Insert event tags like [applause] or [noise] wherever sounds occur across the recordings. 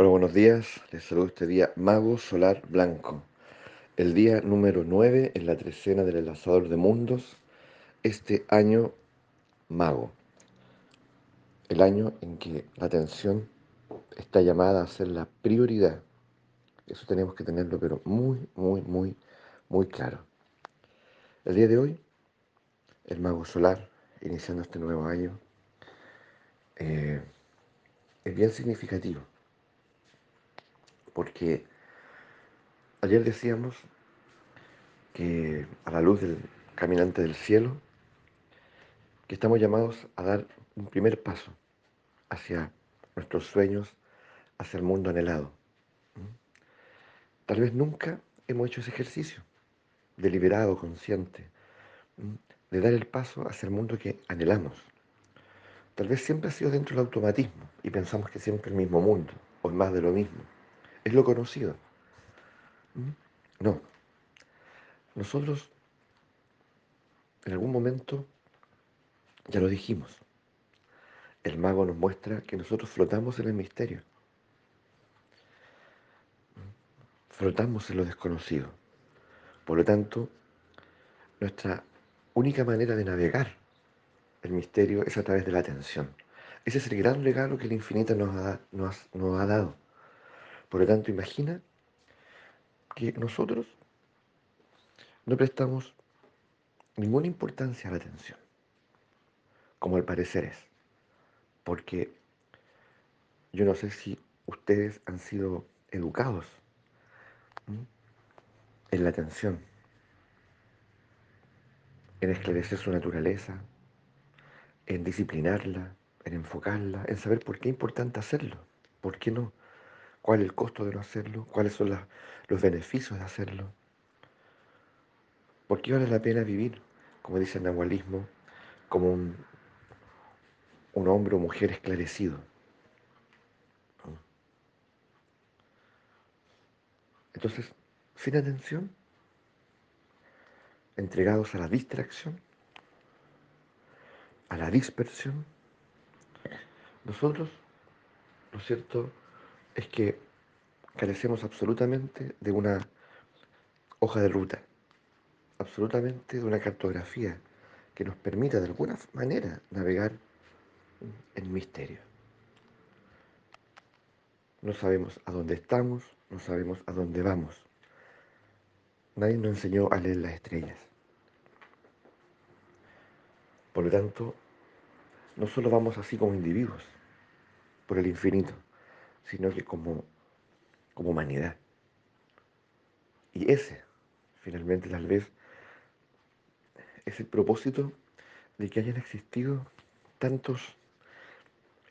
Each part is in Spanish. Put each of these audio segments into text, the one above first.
Bueno, buenos días. Les saludo este día Mago Solar Blanco. El día número 9 en la trecena del enlazador de mundos. Este año mago. El año en que la atención está llamada a ser la prioridad. Eso tenemos que tenerlo, pero muy, muy, muy, muy claro. El día de hoy, el mago solar, iniciando este nuevo año, eh, es bien significativo porque ayer decíamos que a la luz del caminante del cielo, que estamos llamados a dar un primer paso hacia nuestros sueños, hacia el mundo anhelado. Tal vez nunca hemos hecho ese ejercicio, deliberado, consciente, de dar el paso hacia el mundo que anhelamos. Tal vez siempre ha sido dentro del automatismo y pensamos que siempre el mismo mundo o más de lo mismo es lo conocido. ¿Mm? No. Nosotros en algún momento ya lo dijimos. El mago nos muestra que nosotros flotamos en el misterio. ¿Mm? Flotamos en lo desconocido. Por lo tanto, nuestra única manera de navegar el misterio es a través de la atención. Ese es el gran regalo que el infinito nos ha, nos ha dado. Por lo tanto, imagina que nosotros no prestamos ninguna importancia a la atención, como al parecer es, porque yo no sé si ustedes han sido educados en la atención, en esclarecer su naturaleza, en disciplinarla, en enfocarla, en saber por qué es importante hacerlo, por qué no cuál es el costo de no hacerlo, cuáles son los beneficios de hacerlo. ¿Por qué vale la pena vivir, como dice el nahualismo, como un, un hombre o mujer esclarecido? Entonces, sin atención, entregados a la distracción, a la dispersión, nosotros, ¿no es cierto?, es que carecemos absolutamente de una hoja de ruta, absolutamente de una cartografía que nos permita de alguna manera navegar en misterio. No sabemos a dónde estamos, no sabemos a dónde vamos. Nadie nos enseñó a leer las estrellas. Por lo tanto, no solo vamos así como individuos por el infinito, sino que como, como humanidad. Y ese, finalmente, tal vez, es el propósito de que hayan existido tantos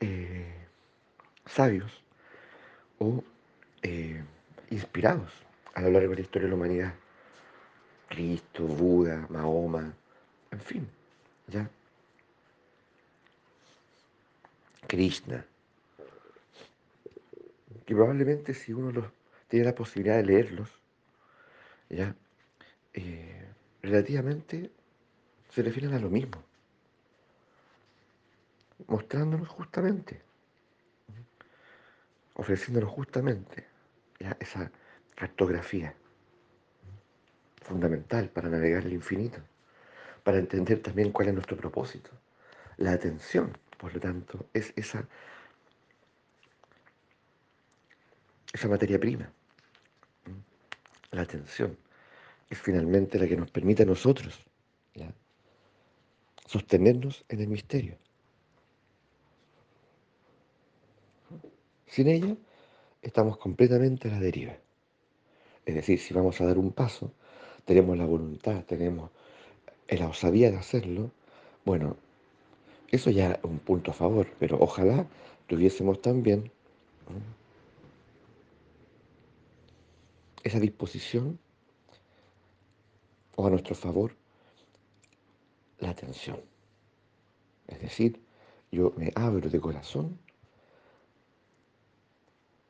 eh, sabios o eh, inspirados a lo largo de la historia de la humanidad. Cristo, Buda, Mahoma, en fin, ya. Krishna, que probablemente si uno los, tiene la posibilidad de leerlos, ya, eh, relativamente se refieren a lo mismo, mostrándonos justamente, ofreciéndonos justamente esa cartografía fundamental para navegar el infinito, para entender también cuál es nuestro propósito. La atención, por lo tanto, es esa esa materia prima, la atención, es finalmente la que nos permite a nosotros sostenernos en el misterio. Sin ella estamos completamente a la deriva. Es decir, si vamos a dar un paso, tenemos la voluntad, tenemos la osadía de hacerlo, bueno, eso ya es un punto a favor, pero ojalá tuviésemos también esa disposición o a nuestro favor la atención. Es decir, yo me abro de corazón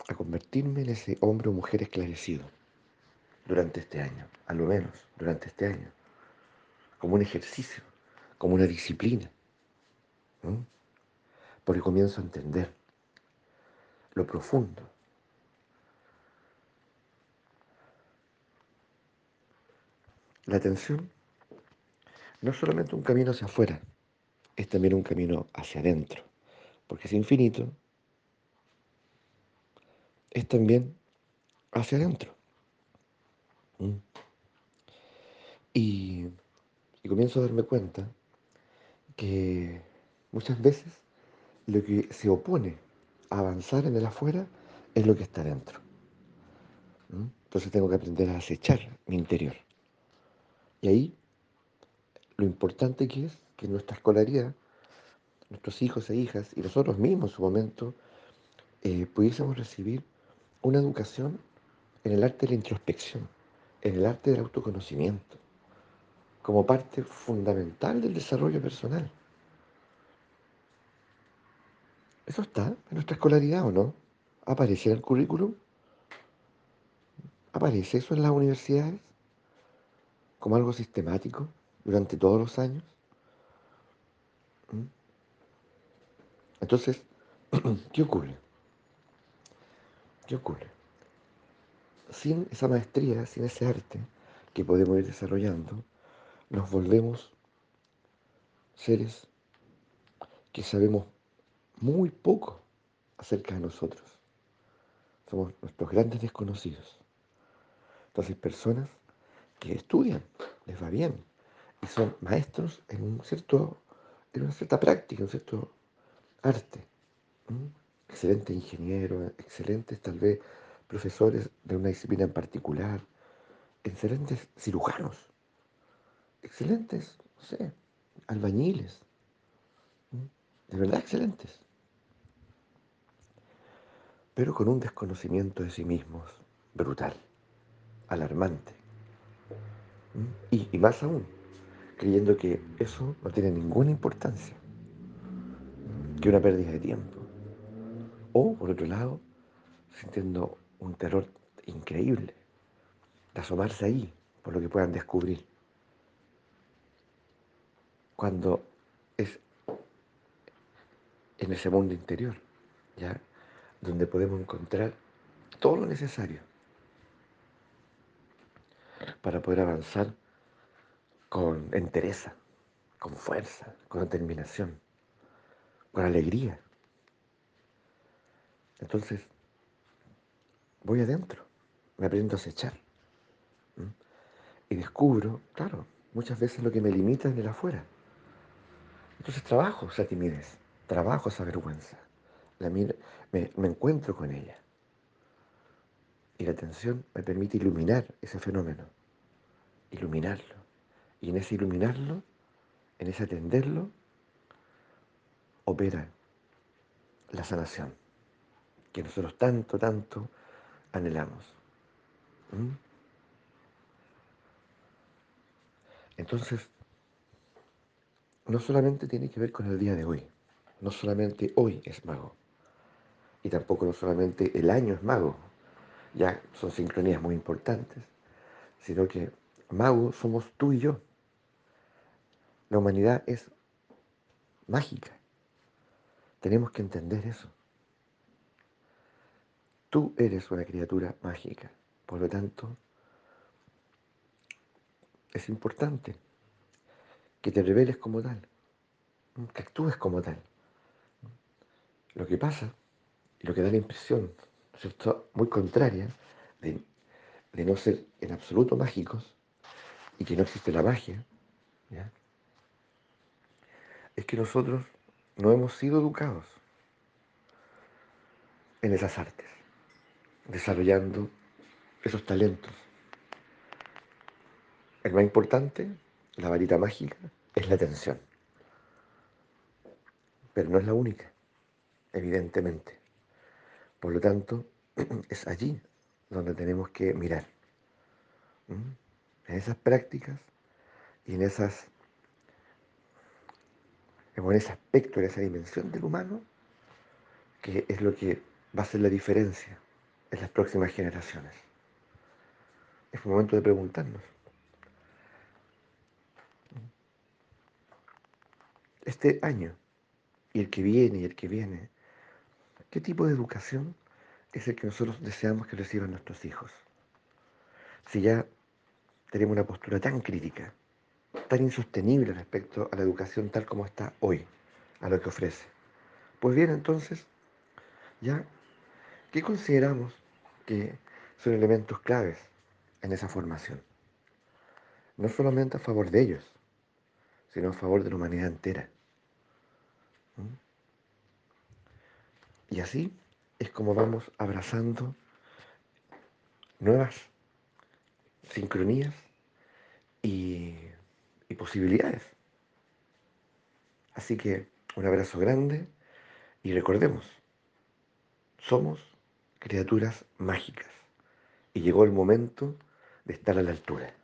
a convertirme en ese hombre o mujer esclarecido durante este año, a lo menos durante este año, como un ejercicio, como una disciplina, porque comienzo a entender lo profundo la atención no es solamente un camino hacia afuera, es también un camino hacia adentro, porque es infinito, es también hacia adentro. ¿Mm? Y, comienzo a darme cuenta que muchas veces lo que se opone a avanzar en el afuera es lo que está dentro. ¿Mm? Entonces tengo que aprender a acechar mi interior. Y ahí lo importante que es que nuestra escolaridad, nuestros hijos e hijas y nosotros mismos en su momento eh, pudiésemos recibir una educación en el arte de la introspección, en el arte del autoconocimiento, como parte fundamental del desarrollo personal. ¿Eso está en nuestra escolaridad o no? ¿Aparece en el currículum? ¿Aparece eso en las universidades? ¿Como algo sistemático durante todos los años? ¿Mm? Entonces, [clears throat] ¿qué ocurre? ¿Qué ocurre? Sin esa maestría, sin ese arte que podemos ir desarrollando, nos volvemos seres que sabemos muy poco acerca de nosotros. Somos nuestros grandes desconocidos. Entonces, personas que estudian, les va bien, y son maestros en, un cierto, en una cierta práctica, un cierto arte. Excelentes ingenieros, excelentes tal vez profesores de una disciplina en particular, excelentes cirujanos, excelentes, no sé, albañiles, de verdad excelentes. Pero con un desconocimiento de sí mismos brutal, alarmante. Y, y, más aún, creyendo que eso no tiene ninguna importancia, que una pérdida de tiempo. O, por otro lado, sintiendo un terror increíble de asomarse ahí por lo que puedan descubrir. Cuando es en ese mundo interior, ¿ya? donde podemos encontrar todo lo necesario para poder avanzar con entereza, con fuerza, con determinación, con alegría. Entonces, voy adentro, me aprendo a acechar. Y descubro, claro, muchas veces lo que me limita es el afuera. Entonces trabajo esa timidez, trabajo esa vergüenza me, me encuentro con ella. Y la atención me permite iluminar ese fenómeno, iluminarlo. Y en ese iluminarlo, en ese atenderlo, opera la sanación, que nosotros tanto, tanto anhelamos. ¿Mm? Entonces, no solamente tiene que ver con el día de hoy, no solamente hoy es mago, y tampoco no solamente el año es mago, ya son sincronías muy importantes, sino que mago somos tú y yo. La humanidad es mágica. Tenemos que entender eso. Tú eres una criatura mágica. Por lo tanto, es importante que te reveles como tal, que actúes como tal. Lo que pasa y lo que da la impresión, ¿cierto? Muy contraria de, no ser en absoluto mágicos y que no existe la magia, es que nosotros no hemos sido educados en esas artes, desarrollando esos talentos. El más importante, la varita mágica, es la atención. Pero no es la única, evidentemente. Por lo tanto, [clears throat] es allí donde tenemos que mirar. En esas prácticas y en esas en ese aspecto, en esa dimensión del humano, que es lo que va a hacer la diferencia en las próximas generaciones. Es momento de preguntarnos. Este año y el que viene y el que viene, ¿Qué tipo de educación es el que nosotros deseamos que reciban nuestros hijos? Si ya tenemos una postura tan crítica, tan insostenible respecto a la educación tal como está hoy, a lo que ofrece? Pues bien, entonces, ya, ¿qué consideramos que son elementos claves en esa formación? No solamente a favor de ellos, sino a favor de la humanidad entera. ¿Mm? Y así es como vamos abrazando nuevas sincronías y, posibilidades. Así que un abrazo grande y recordemos, somos criaturas mágicas y llegó el momento de estar a la altura.